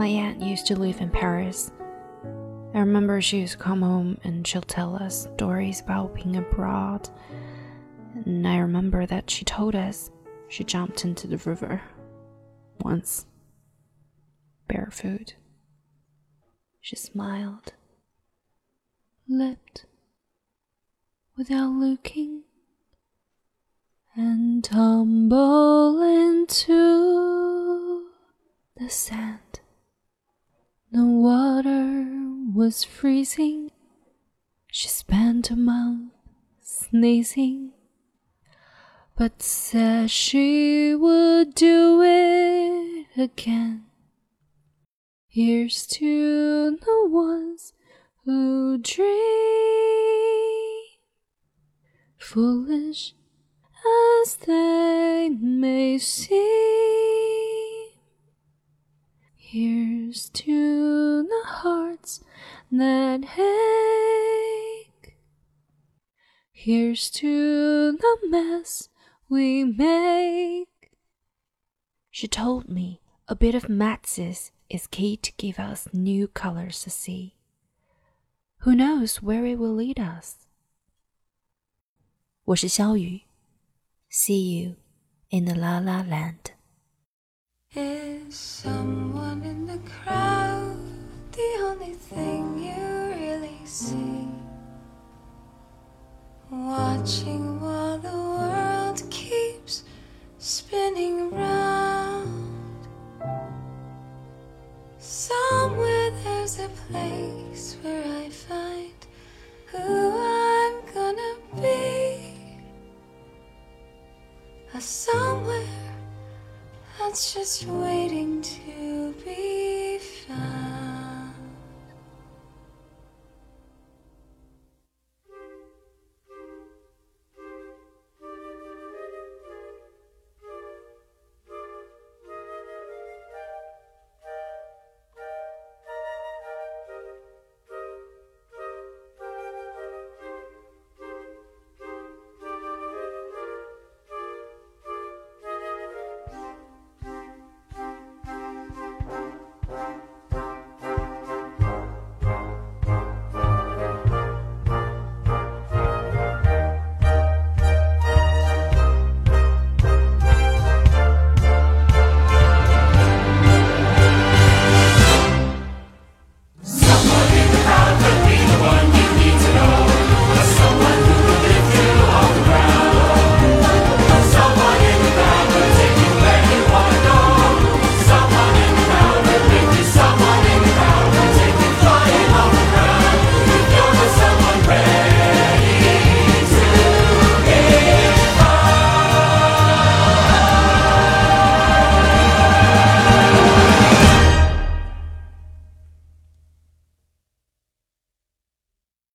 My aunt used to live in Paris. I remember she used to come home and she'll tell us stories about being abroad. And I remember that she told us she jumped into the river once, barefoot. She smiled, leapt without looking, and tumbled into the Seine. The water was freezing. She spent a month sneezing, but said she would do it again. Here's to the ones who dream, foolish as they may seem. Here's to the hearts that ache. Here's to the mess we make. She told me a bit of matzes is key to give us new colors to see. Who knows where it will lead us? 我是潇雨，See you in the La La Land. Is someone in the crowd the only thing you really see? Watching while the world keeps spinning round. Somewhere there's a place where I find who I'm gonna be. A that's just waiting to be.